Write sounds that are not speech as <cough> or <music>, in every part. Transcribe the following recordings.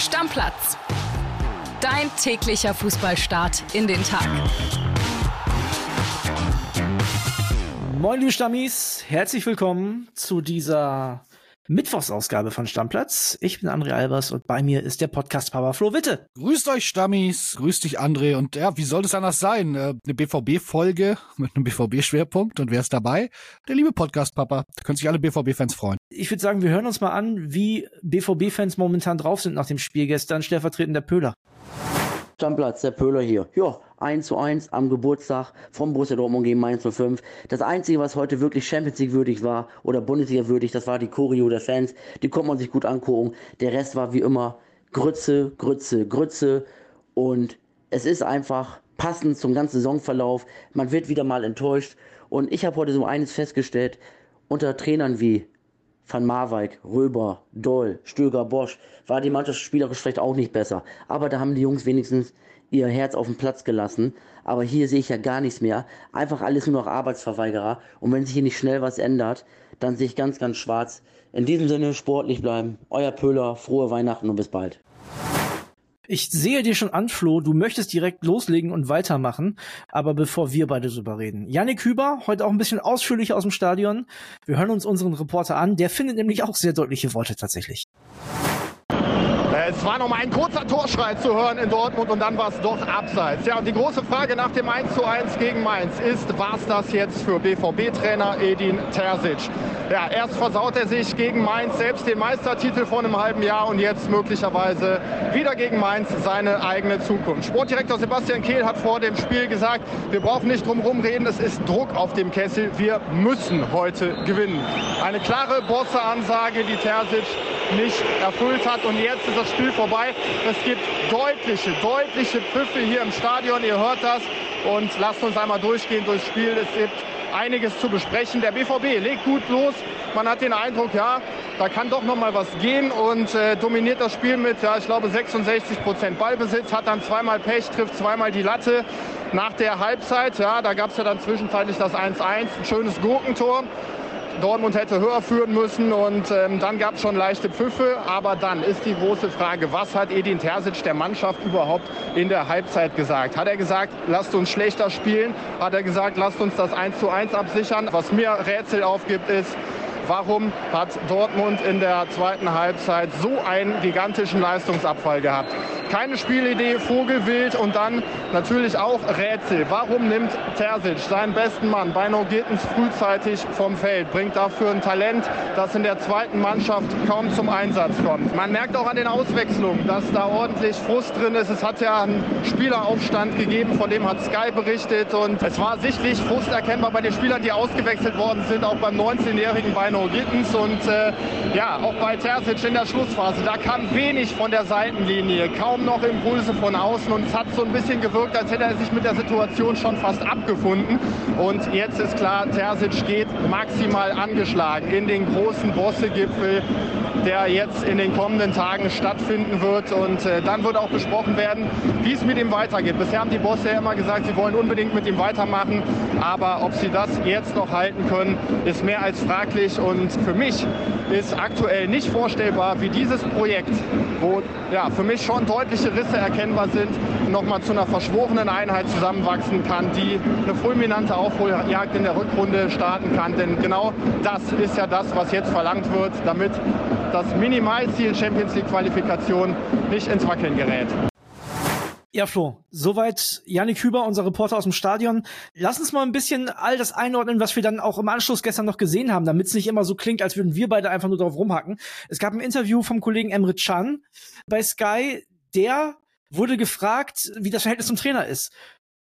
Stammplatz. Dein täglicher Fußballstart in den Tag. Moin, liebe Stammis. Herzlich willkommen zu dieser Mittwochsausgabe von Stammplatz. Ich bin André Albers und bei mir ist der Podcast Papa Flo Witte. Grüßt euch Stammis, grüßt dich André und ja, wie soll es anders sein? Äh, eine BVB-Folge <laughs> mit einem BVB-Schwerpunkt und wer ist dabei? Der liebe Podcast Papa. Da können sich alle BVB-Fans freuen. Ich würde sagen, wir hören uns mal an, wie BVB-Fans momentan drauf sind nach dem Spiel gestern. Stellvertretend der Pöhler. Stammplatz, der Pöhler hier. Ja, 1 zu 1 am Geburtstag vom Borussia Dortmund gegen Mainz 05. Das Einzige, was heute wirklich Champions League würdig war oder Bundesliga würdig, das war die Choreo der Fans. Die konnte man sich gut angucken. Der Rest war wie immer Grütze, Grütze, Grütze. Und es ist einfach passend zum ganzen Saisonverlauf. Man wird wieder mal enttäuscht. Und ich habe heute so eines festgestellt, unter Trainern wie Van Marwijk, Röber, Doll, Stöger, Bosch war die Mannschaft spielerisch vielleicht auch nicht besser. Aber da haben die Jungs wenigstens ihr Herz auf den Platz gelassen. Aber hier sehe ich ja gar nichts mehr. Einfach alles nur noch Arbeitsverweigerer. Und wenn sich hier nicht schnell was ändert, dann sehe ich ganz, ganz schwarz. In diesem Sinne sportlich bleiben. Euer Pöhler, frohe Weihnachten und bis bald. Ich sehe dir schon an, Flo, du möchtest direkt loslegen und weitermachen. Aber bevor wir beide drüber reden. Yannick Hüber, heute auch ein bisschen ausführlicher aus dem Stadion. Wir hören uns unseren Reporter an. Der findet nämlich auch sehr deutliche Worte tatsächlich. Es war noch mal ein kurzer Torschrei zu hören in Dortmund und dann war es doch abseits. Ja, und die große Frage nach dem 1:1 gegen Mainz ist, war es das jetzt für BVB-Trainer Edin Terzic? Ja, erst versaut er sich gegen Mainz selbst den Meistertitel vor einem halben Jahr und jetzt möglicherweise wieder gegen Mainz seine eigene Zukunft. Sportdirektor Sebastian Kehl hat vor dem Spiel gesagt, wir brauchen nicht drum herum reden, es ist Druck auf dem Kessel, wir müssen heute gewinnen. Eine klare Bosse-Ansage, die Terzic nicht erfüllt hat und jetzt ist das Spiel vorbei. Es gibt deutliche, deutliche Pfiffe hier im Stadion. Ihr hört das. Und lasst uns einmal durchgehen durchs Spiel. Es gibt einiges zu besprechen. Der BVB legt gut los. Man hat den Eindruck, ja, da kann doch noch mal was gehen und äh, dominiert das Spiel mit, ja, ich glaube 66 Prozent Ballbesitz, hat dann zweimal Pech, trifft zweimal die Latte. Nach der Halbzeit, ja, da gab es ja dann zwischenzeitlich das 1-1, ein schönes Gurkentor. Dortmund hätte höher führen müssen und ähm, dann gab es schon leichte Pfiffe. Aber dann ist die große Frage, was hat Edin Terzic der Mannschaft überhaupt in der Halbzeit gesagt? Hat er gesagt, lasst uns schlechter spielen? Hat er gesagt, lasst uns das 1 zu 1 absichern? Was mir Rätsel aufgibt, ist, Warum hat Dortmund in der zweiten Halbzeit so einen gigantischen Leistungsabfall gehabt? Keine Spielidee, Vogelwild und dann natürlich auch Rätsel. Warum nimmt Terzic seinen besten Mann, Beino Gittens, frühzeitig vom Feld? Bringt dafür ein Talent, das in der zweiten Mannschaft kaum zum Einsatz kommt. Man merkt auch an den Auswechslungen, dass da ordentlich Frust drin ist. Es hat ja einen Spieleraufstand gegeben, von dem hat Sky berichtet. Und es war sichtlich Frust erkennbar bei den Spielern, die ausgewechselt worden sind, auch beim 19-jährigen Beino Gittens. Und äh, ja, auch bei Terzic in der Schlussphase, da kam wenig von der Seitenlinie, kaum noch Impulse von außen. Und es hat so ein bisschen gewirkt, als hätte er sich mit der Situation schon fast abgefunden. Und jetzt ist klar, Terzic geht maximal angeschlagen in den großen Bosse-Gipfel, der jetzt in den kommenden Tagen stattfinden wird. Und äh, dann wird auch besprochen werden, wie es mit ihm weitergeht. Bisher haben die Bosse ja immer gesagt, sie wollen unbedingt mit ihm weitermachen. Aber ob sie das jetzt noch halten können, ist mehr als fraglich. Und für mich ist aktuell nicht vorstellbar, wie dieses Projekt, wo ja, für mich schon deutliche Risse erkennbar sind, nochmal zu einer verschworenen Einheit zusammenwachsen kann, die eine fulminante Aufholjagd in der Rückrunde starten kann. Denn genau das ist ja das, was jetzt verlangt wird, damit das Minimalziel Champions League Qualifikation nicht ins Wackeln gerät. Ja, Flo, soweit Yannick Hüber, unser Reporter aus dem Stadion. Lass uns mal ein bisschen all das einordnen, was wir dann auch im Anschluss gestern noch gesehen haben, damit es nicht immer so klingt, als würden wir beide einfach nur drauf rumhacken. Es gab ein Interview vom Kollegen Emre Can bei Sky, der wurde gefragt, wie das Verhältnis zum Trainer ist.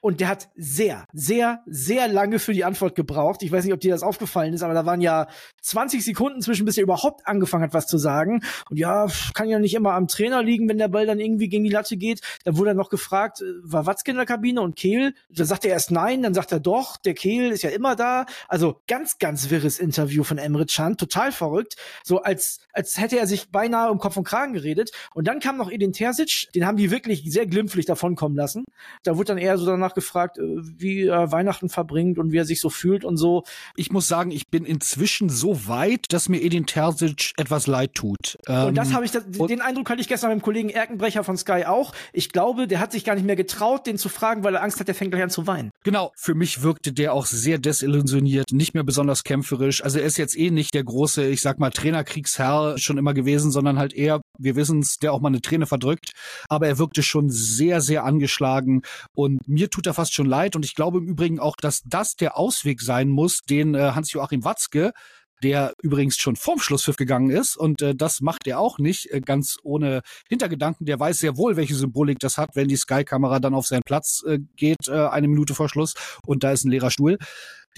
Und der hat sehr, sehr, sehr lange für die Antwort gebraucht. Ich weiß nicht, ob dir das aufgefallen ist, aber da waren ja 20 Sekunden zwischen, bis er überhaupt angefangen hat, was zu sagen. Und ja, kann ja nicht immer am Trainer liegen, wenn der Ball dann irgendwie gegen die Latte geht. Dann wurde er noch gefragt, äh, war Watzke in der Kabine und Kehl? Da sagt er erst nein, dann sagt er doch, der Kehl ist ja immer da. Also ganz, ganz wirres Interview von Emre Can, total verrückt. So als, als hätte er sich beinahe um Kopf und Kragen geredet. Und dann kam noch Edin Terzic, den haben die wirklich sehr glimpflich davonkommen lassen. Da wurde dann eher so danach danach gefragt, äh, wie er Weihnachten verbringt und wie er sich so fühlt und so. Ich muss sagen, ich bin inzwischen so weit, dass mir Edin Terzic etwas leid tut. und das ähm, habe ich, den Eindruck hatte ich gestern mit dem Kollegen Erkenbrecher von Sky auch. Ich glaube, der hat sich gar nicht mehr getraut, den zu fragen, weil er Angst hat, der fängt gleich an zu weinen. Genau, für mich wirkte der auch sehr desillusioniert, nicht mehr besonders kämpferisch. Also er ist jetzt eh nicht der große, ich sag mal, Trainerkriegsherr schon immer gewesen, sondern halt eher, wir wissen es, der auch mal eine Träne verdrückt. Aber er wirkte schon sehr, sehr angeschlagen und mir tut er fast schon leid. Und ich glaube im Übrigen auch, dass das der Ausweg sein muss, den äh, Hans-Joachim Watzke der übrigens schon vorm Schlusspfiff gegangen ist und äh, das macht er auch nicht äh, ganz ohne Hintergedanken. Der weiß sehr wohl, welche Symbolik das hat, wenn die Sky-Kamera dann auf seinen Platz äh, geht, äh, eine Minute vor Schluss und da ist ein leerer Stuhl.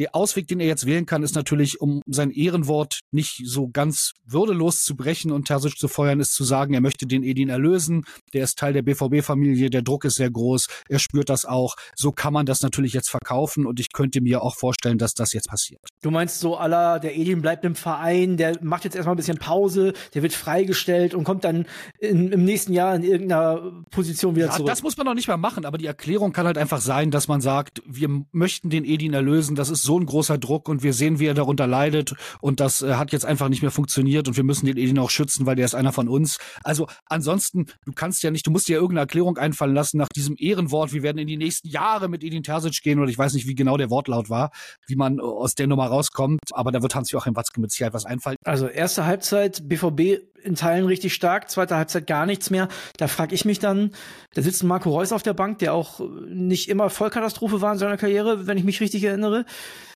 Der Ausweg, den er jetzt wählen kann, ist natürlich, um sein Ehrenwort nicht so ganz würdelos zu brechen und Terzic zu feuern, ist zu sagen, er möchte den Edin erlösen. Der ist Teil der BVB-Familie, der Druck ist sehr groß, er spürt das auch. So kann man das natürlich jetzt verkaufen und ich könnte mir auch vorstellen, dass das jetzt passiert. Du meinst so aller, der Edin bleibt im Verein, der macht jetzt erstmal ein bisschen Pause, der wird freigestellt und kommt dann in, im nächsten Jahr in irgendeiner Position wieder ja, zurück. Das muss man noch nicht mal machen, aber die Erklärung kann halt einfach sein, dass man sagt, wir möchten den Edin erlösen, das ist so ein großer Druck und wir sehen, wie er darunter leidet und das äh, hat jetzt einfach nicht mehr funktioniert und wir müssen den Edin auch schützen, weil der ist einer von uns. Also ansonsten, du kannst ja nicht, du musst dir irgendeine Erklärung einfallen lassen nach diesem Ehrenwort, wir werden in die nächsten Jahre mit Edin Terzic gehen oder ich weiß nicht, wie genau der Wortlaut war, wie man äh, aus der Nummer rauskommt, aber da wird Hans-Joachim Watzke mit Sicherheit was einfallen. Also erste Halbzeit, BVB in Teilen richtig stark, zweite Halbzeit gar nichts mehr. Da frage ich mich dann, da sitzt Marco Reus auf der Bank, der auch nicht immer Vollkatastrophe war in seiner Karriere, wenn ich mich richtig erinnere.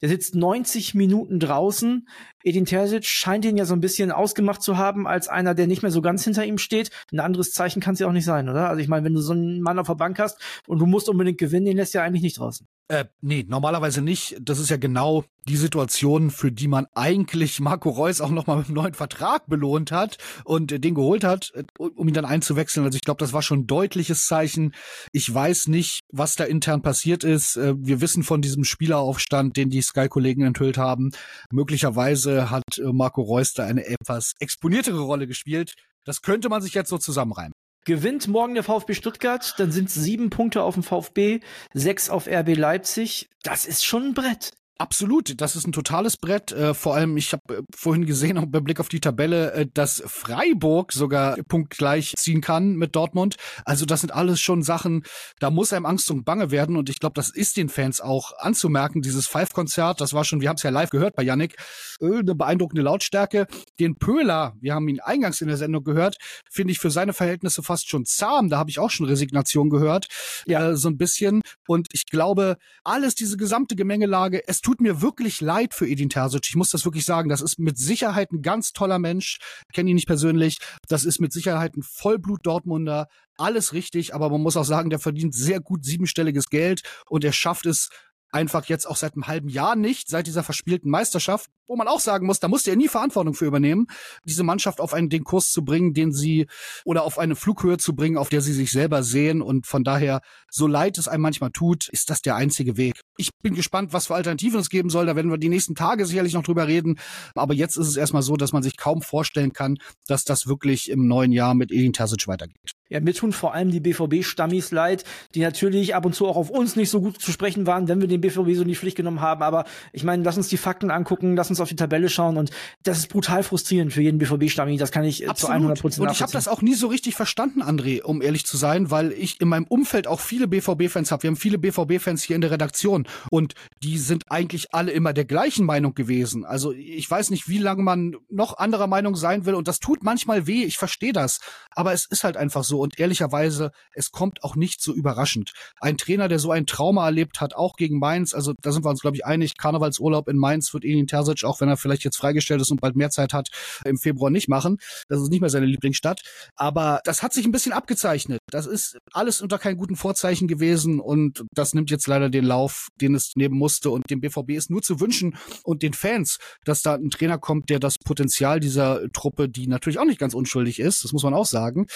Der sitzt 90 Minuten draußen. Edin Terzic scheint ihn ja so ein bisschen ausgemacht zu haben als einer, der nicht mehr so ganz hinter ihm steht. Ein anderes Zeichen kann es ja auch nicht sein, oder? Also ich meine, wenn du so einen Mann auf der Bank hast und du musst unbedingt gewinnen, den lässt ja eigentlich nicht draußen. Äh, nee, normalerweise nicht. Das ist ja genau die Situation, für die man eigentlich Marco Reus auch nochmal mit einem neuen Vertrag belohnt hat und äh, den geholt hat, äh, um ihn dann einzuwechseln. Also ich glaube, das war schon ein deutliches Zeichen. Ich weiß nicht, was da intern passiert ist. Äh, wir wissen von diesem Spieleraufstand, den die Sky-Kollegen enthüllt haben. Möglicherweise hat Marco Reus da eine etwas exponiertere Rolle gespielt. Das könnte man sich jetzt so zusammenreimen. Gewinnt morgen der VfB Stuttgart, dann sind sieben Punkte auf dem VfB, sechs auf RB Leipzig. Das ist schon ein Brett. Absolut, das ist ein totales Brett. Äh, vor allem, ich habe äh, vorhin gesehen, auch beim Blick auf die Tabelle, äh, dass Freiburg sogar punktgleich ziehen kann mit Dortmund. Also das sind alles schon Sachen, da muss einem Angst und Bange werden. Und ich glaube, das ist den Fans auch anzumerken. Dieses Five-Konzert, das war schon, wir haben es ja live gehört bei Yannick, äh, eine beeindruckende Lautstärke. Den Pöhler, wir haben ihn eingangs in der Sendung gehört, finde ich für seine Verhältnisse fast schon zahm. Da habe ich auch schon Resignation gehört, ja. Äh, so ein bisschen. Und ich glaube, alles, diese gesamte Gemengelage, es tut mir wirklich leid für Edin Terzic. Ich muss das wirklich sagen. Das ist mit Sicherheit ein ganz toller Mensch. Kenne ihn nicht persönlich. Das ist mit Sicherheit ein Vollblut-Dortmunder. Alles richtig, aber man muss auch sagen, der verdient sehr gut siebenstelliges Geld und er schafft es einfach jetzt auch seit einem halben Jahr nicht, seit dieser verspielten Meisterschaft, wo man auch sagen muss, da musste er nie Verantwortung für übernehmen, diese Mannschaft auf einen den Kurs zu bringen, den sie oder auf eine Flughöhe zu bringen, auf der sie sich selber sehen und von daher, so leid es einem manchmal tut, ist das der einzige Weg. Ich bin gespannt, was für Alternativen es geben soll, da werden wir die nächsten Tage sicherlich noch drüber reden, aber jetzt ist es erstmal so, dass man sich kaum vorstellen kann, dass das wirklich im neuen Jahr mit Edin Terzic weitergeht. Ja, mir tun vor allem die BVB-Stammis leid, die natürlich ab und zu auch auf uns nicht so gut zu sprechen waren, wenn wir den BVB so in die Pflicht genommen haben. Aber ich meine, lass uns die Fakten angucken, lass uns auf die Tabelle schauen und das ist brutal frustrierend für jeden BVB-Stammi. Das kann ich Absolut. zu 100 Prozent Und ich habe das auch nie so richtig verstanden, André, um ehrlich zu sein, weil ich in meinem Umfeld auch viele BVB-Fans habe. Wir haben viele BVB-Fans hier in der Redaktion und die sind eigentlich alle immer der gleichen Meinung gewesen. Also ich weiß nicht, wie lange man noch anderer Meinung sein will und das tut manchmal weh. Ich verstehe das, aber es ist halt einfach so und ehrlicherweise, es kommt auch nicht so überraschend. Ein Trainer, der so ein Trauma erlebt hat, auch gegen Mainz, also da sind wir uns, glaube ich, einig, Karnevalsurlaub in Mainz wird Edin Terzic, auch wenn er vielleicht jetzt freigestellt ist und bald mehr Zeit hat, im Februar nicht machen. Das ist nicht mehr seine Lieblingsstadt. Aber das hat sich ein bisschen abgezeichnet. Das ist alles unter keinen guten Vorzeichen gewesen und das nimmt jetzt leider den Lauf, den es nehmen musste. Und dem BVB ist nur zu wünschen und den Fans, dass da ein Trainer kommt, der das Potenzial dieser Truppe, die natürlich auch nicht ganz unschuldig ist, das muss man auch sagen,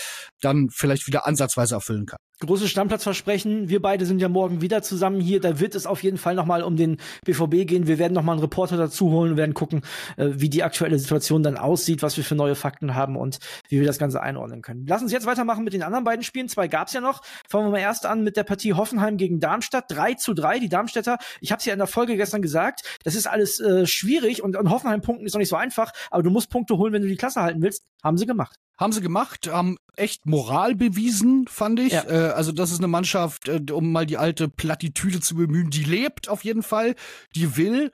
dann vielleicht wieder ansatzweise erfüllen kann. Großes Stammplatzversprechen. Wir beide sind ja morgen wieder zusammen hier. Da wird es auf jeden Fall nochmal um den BVB gehen. Wir werden nochmal einen Reporter dazu holen und werden gucken, äh, wie die aktuelle Situation dann aussieht, was wir für neue Fakten haben und wie wir das Ganze einordnen können. Lass uns jetzt weitermachen mit den anderen beiden Spielen. Zwei gab's ja noch. Fangen wir mal erst an mit der Partie Hoffenheim gegen Darmstadt. 3 zu 3. Die Darmstädter, ich habe es ja in der Folge gestern gesagt, das ist alles äh, schwierig und, und Hoffenheim punkten ist noch nicht so einfach, aber du musst Punkte holen, wenn du die Klasse halten willst. Haben sie gemacht. Haben sie gemacht, haben echt Moral bewiesen, fand ich. Ja. Äh, also das ist eine Mannschaft, äh, um mal die alte Plattitüde zu bemühen, die lebt auf jeden Fall, die will.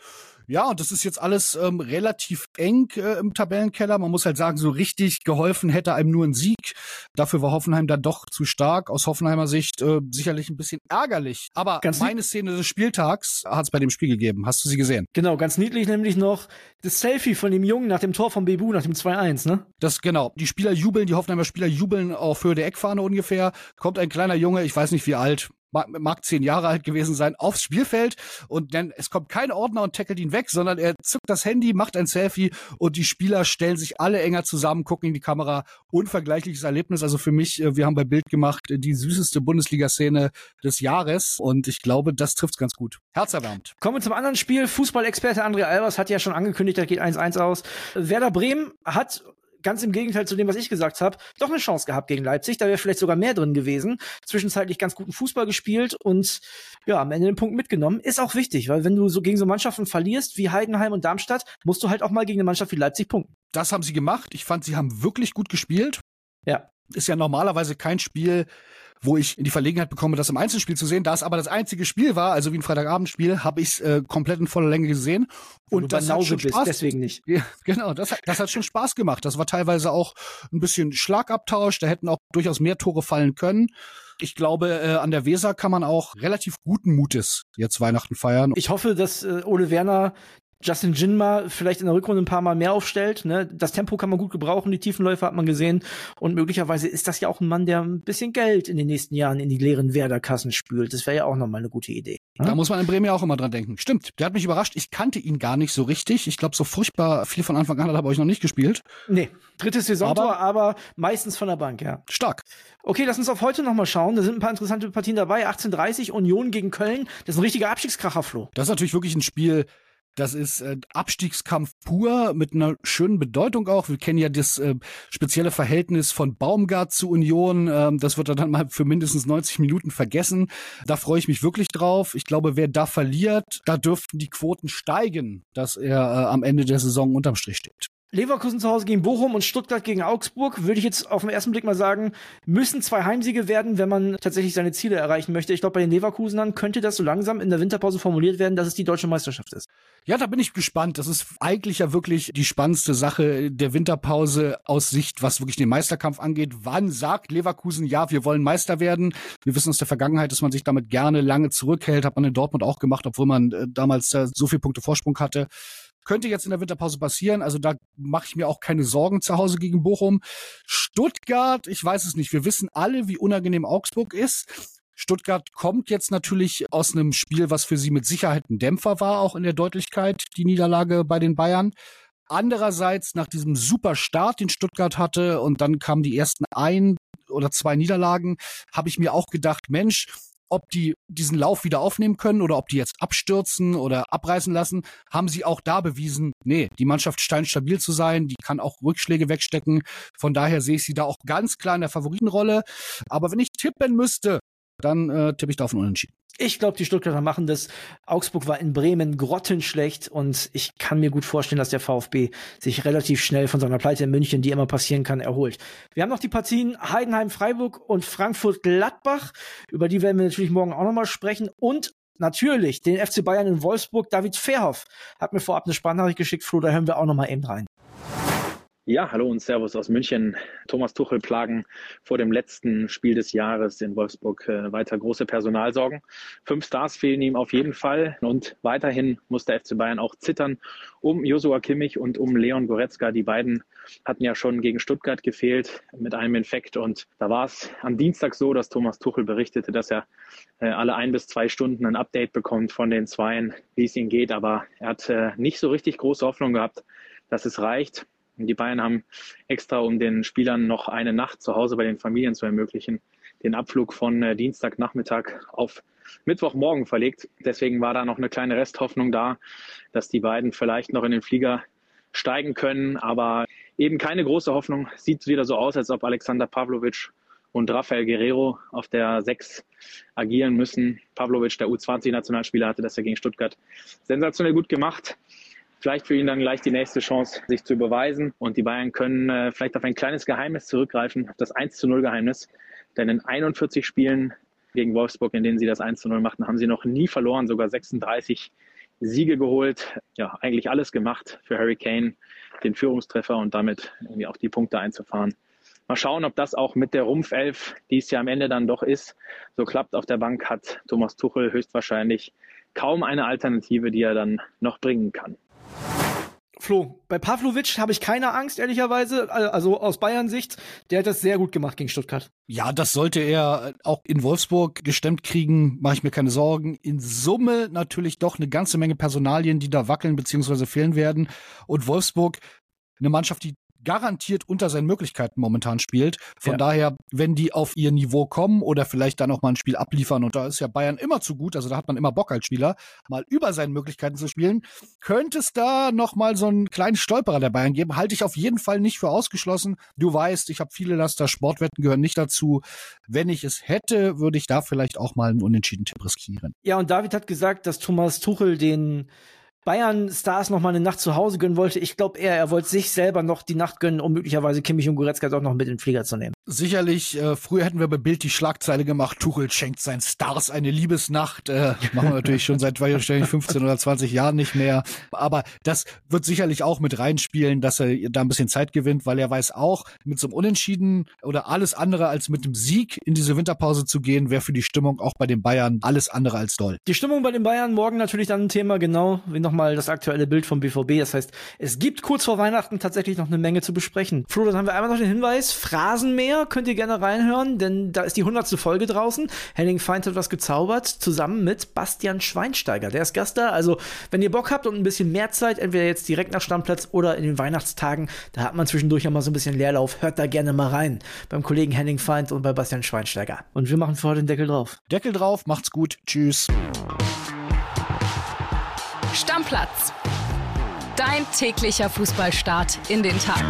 Ja, und das ist jetzt alles ähm, relativ eng äh, im Tabellenkeller. Man muss halt sagen, so richtig geholfen hätte einem nur ein Sieg. Dafür war Hoffenheim dann doch zu stark. Aus Hoffenheimer Sicht äh, sicherlich ein bisschen ärgerlich. Aber ganz meine Szene des Spieltags hat es bei dem Spiel gegeben. Hast du sie gesehen? Genau, ganz niedlich nämlich noch das Selfie von dem Jungen nach dem Tor von Bebu, nach dem 2-1, ne? Das genau. Die Spieler jubeln, die Hoffenheimer Spieler jubeln auf Höhe der Eckfahne ungefähr. Kommt ein kleiner Junge, ich weiß nicht wie alt, mag zehn Jahre alt gewesen sein, aufs Spielfeld und dann es kommt kein Ordner und tackelt ihn weg, sondern er zückt das Handy, macht ein Selfie und die Spieler stellen sich alle enger zusammen, gucken in die Kamera. Unvergleichliches Erlebnis. Also für mich, äh, wir haben bei Bild gemacht, die süßeste Bundesliga-Szene des Jahres und ich glaube, das trifft's ganz gut. Herzerwärmend. Kommen wir zum anderen Spiel. Fußballexperte André Albers hat ja schon angekündigt, da geht 1-1 aus. Werder Bremen hat ganz im Gegenteil zu dem, was ich gesagt habe, doch eine Chance gehabt gegen Leipzig. Da wäre vielleicht sogar mehr drin gewesen. Zwischenzeitlich ganz guten Fußball gespielt und ja, am Ende den Punkt mitgenommen. Ist auch wichtig, weil wenn du so gegen so Mannschaften verlierst wie Heidenheim und Darmstadt, musst du halt auch mal gegen eine Mannschaft wie Leipzig punkten. Das haben sie gemacht. Ich fand, sie haben wirklich gut gespielt. Ja. Ist ja normalerweise kein Spiel, wo ich in die Verlegenheit bekomme, das im Einzelspiel zu sehen. Da es aber das einzige Spiel war, also wie ein Freitagabendspiel, habe ich es äh, komplett in voller Länge gesehen. Und das hat schon Spaß, bist, deswegen nicht. <laughs> Ja, genau, das hat, das hat schon Spaß gemacht. Das war teilweise auch ein bisschen Schlagabtausch. Da hätten auch durchaus mehr Tore fallen können. Ich glaube, äh, an der Weser kann man auch relativ guten Mutes jetzt Weihnachten feiern. Ich hoffe, dass äh, Ole Werner Justin Jinma vielleicht in der Rückrunde ein paar Mal mehr aufstellt. Ne? Das Tempo kann man gut gebrauchen, die Tiefenläufe hat man gesehen. Und möglicherweise ist das ja auch ein Mann, der ein bisschen Geld in den nächsten Jahren in die leeren Werder-Kassen spült. Das wäre ja auch nochmal eine gute Idee. Da muss man in Bremen ja auch immer dran denken. Stimmt, der hat mich überrascht. Ich kannte ihn gar nicht so richtig. Ich glaube, so furchtbar viel von Anfang an hat er bei euch noch nicht gespielt. Nee, drittes Saisontor, aber, aber meistens von der Bank, ja. Stark. Okay, lass uns auf heute nochmal schauen. Da sind ein paar interessante Partien dabei. 18:30 Union gegen Köln. Das ist ein richtiger Abstiegskracher, Flo. Das ist natürlich wirklich ein Spiel, das ist äh, Abstiegskampf pur mit einer schönen Bedeutung auch. Wir kennen ja das äh, spezielle Verhältnis von Baumgart zu Union. Ähm, das wird er dann mal für mindestens 90 Minuten vergessen. Da freue ich mich wirklich drauf. Ich glaube, wer da verliert, da dürften die Quoten steigen, dass er äh, am Ende der Saison unterm Strich steht. Leverkusen zu Hause gegen Bochum und Stuttgart gegen Augsburg, würde ich jetzt auf den ersten Blick mal sagen, müssen zwei Heimsiege werden, wenn man tatsächlich seine Ziele erreichen möchte. Ich glaube, bei den Leverkusenern könnte das so langsam in der Winterpause formuliert werden, dass es die deutsche Meisterschaft ist. Ja, da bin ich gespannt. Das ist eigentlich ja wirklich die spannendste Sache der Winterpause aus Sicht, was wirklich den Meisterkampf angeht. Wann sagt Leverkusen, ja, wir wollen Meister werden? Wir wissen aus der Vergangenheit, dass man sich damit gerne lange zurückhält. Hat man in Dortmund auch gemacht, obwohl man äh, damals so viel Punkte Vorsprung hatte. Könnte jetzt in der Winterpause passieren. Also da mache ich mir auch keine Sorgen zu Hause gegen Bochum. Stuttgart, ich weiß es nicht. Wir wissen alle, wie unangenehm Augsburg ist. Stuttgart kommt jetzt natürlich aus einem Spiel, was für sie mit Sicherheit ein Dämpfer war, auch in der Deutlichkeit, die Niederlage bei den Bayern. Andererseits, nach diesem super Start, den Stuttgart hatte, und dann kamen die ersten ein oder zwei Niederlagen, habe ich mir auch gedacht, Mensch, ob die diesen Lauf wieder aufnehmen können oder ob die jetzt abstürzen oder abreißen lassen, haben sie auch da bewiesen, nee, die Mannschaft scheint stabil zu sein, die kann auch Rückschläge wegstecken. Von daher sehe ich sie da auch ganz klar in der Favoritenrolle. Aber wenn ich tippen müsste, dann äh, tippe ich da auf einen Unentschieden. Ich glaube, die Stuttgarter machen das. Augsburg war in Bremen grottenschlecht und ich kann mir gut vorstellen, dass der VfB sich relativ schnell von seiner Pleite in München, die immer passieren kann, erholt. Wir haben noch die Partien Heidenheim-Freiburg und Frankfurt-Gladbach. Über die werden wir natürlich morgen auch nochmal sprechen. Und natürlich den FC Bayern in Wolfsburg. David Verhoff hat mir vorab eine Sprachnachricht geschickt. Flo, da hören wir auch nochmal eben rein. Ja, hallo und Servus aus München. Thomas Tuchel plagen vor dem letzten Spiel des Jahres in Wolfsburg äh, weiter große Personalsorgen. Fünf Stars fehlen ihm auf jeden Fall und weiterhin muss der FC Bayern auch zittern um Josua Kimmich und um Leon Goretzka. Die beiden hatten ja schon gegen Stuttgart gefehlt mit einem Infekt und da war es am Dienstag so, dass Thomas Tuchel berichtete, dass er äh, alle ein bis zwei Stunden ein Update bekommt von den Zweien, wie es ihnen geht, aber er hat äh, nicht so richtig große Hoffnung gehabt, dass es reicht. Die Bayern haben extra, um den Spielern noch eine Nacht zu Hause bei den Familien zu ermöglichen, den Abflug von äh, Dienstagnachmittag auf Mittwochmorgen verlegt. Deswegen war da noch eine kleine Resthoffnung da, dass die beiden vielleicht noch in den Flieger steigen können. Aber eben keine große Hoffnung. Sieht wieder so aus, als ob Alexander Pavlovic und Rafael Guerrero auf der 6 agieren müssen. Pavlovic, der U20-Nationalspieler, hatte das ja gegen Stuttgart sensationell gut gemacht. Vielleicht für ihn dann gleich die nächste Chance, sich zu beweisen. Und die Bayern können äh, vielleicht auf ein kleines Geheimnis zurückgreifen, das 1 zu 0 Geheimnis. Denn in 41 Spielen gegen Wolfsburg, in denen sie das 1 zu 0 machten, haben sie noch nie verloren, sogar 36 Siege geholt. Ja, eigentlich alles gemacht für Harry Kane, den Führungstreffer und damit irgendwie auch die Punkte einzufahren. Mal schauen, ob das auch mit der Rumpfelf, die es ja am Ende dann doch ist, so klappt. Auf der Bank hat Thomas Tuchel höchstwahrscheinlich kaum eine Alternative, die er dann noch bringen kann. Flo, bei Pavlovic habe ich keine Angst, ehrlicherweise. Also aus Bayern Sicht, der hat das sehr gut gemacht gegen Stuttgart. Ja, das sollte er auch in Wolfsburg gestemmt kriegen, mache ich mir keine Sorgen. In Summe natürlich doch eine ganze Menge Personalien, die da wackeln bzw. fehlen werden. Und Wolfsburg, eine Mannschaft, die garantiert unter seinen Möglichkeiten momentan spielt. Von ja. daher, wenn die auf ihr Niveau kommen oder vielleicht dann auch mal ein Spiel abliefern, und da ist ja Bayern immer zu gut, also da hat man immer Bock als Spieler, mal über seinen Möglichkeiten zu spielen, könnte es da noch mal so einen kleinen Stolperer der Bayern geben. Halte ich auf jeden Fall nicht für ausgeschlossen. Du weißt, ich habe viele Laster, Sportwetten gehören nicht dazu. Wenn ich es hätte, würde ich da vielleicht auch mal einen unentschieden Tipp riskieren. Ja, und David hat gesagt, dass Thomas Tuchel den Bayern-Stars noch mal eine Nacht zu Hause gönnen wollte. Ich glaube eher, er wollte sich selber noch die Nacht gönnen, um möglicherweise Kimmich und Goretzka doch noch mit in den Flieger zu nehmen. Sicherlich, äh, früher hätten wir bei Bild die Schlagzeile gemacht, Tuchel schenkt seinen Stars eine Liebesnacht. Äh, machen wir natürlich schon seit wahrscheinlich 15 oder 20 Jahren nicht mehr. Aber das wird sicherlich auch mit reinspielen, dass er da ein bisschen Zeit gewinnt, weil er weiß auch, mit so einem Unentschieden oder alles andere als mit einem Sieg in diese Winterpause zu gehen, wäre für die Stimmung auch bei den Bayern alles andere als doll. Die Stimmung bei den Bayern morgen natürlich dann ein Thema, genau, wie nochmal das aktuelle Bild vom BVB. Das heißt, es gibt kurz vor Weihnachten tatsächlich noch eine Menge zu besprechen. Flo, dann haben wir einmal noch den Hinweis, Phrasenmäher mehr könnt ihr gerne reinhören, denn da ist die hundertste Folge draußen. Henning Feind hat was gezaubert, zusammen mit Bastian Schweinsteiger. Der ist Gast da. Also, wenn ihr Bock habt und ein bisschen mehr Zeit, entweder jetzt direkt nach Stammplatz oder in den Weihnachtstagen, da hat man zwischendurch ja mal so ein bisschen Leerlauf. Hört da gerne mal rein. Beim Kollegen Henning Feind und bei Bastian Schweinsteiger. Und wir machen vorher den Deckel drauf. Deckel drauf, macht's gut. Tschüss. Stammplatz. Dein täglicher Fußballstart in den Tag.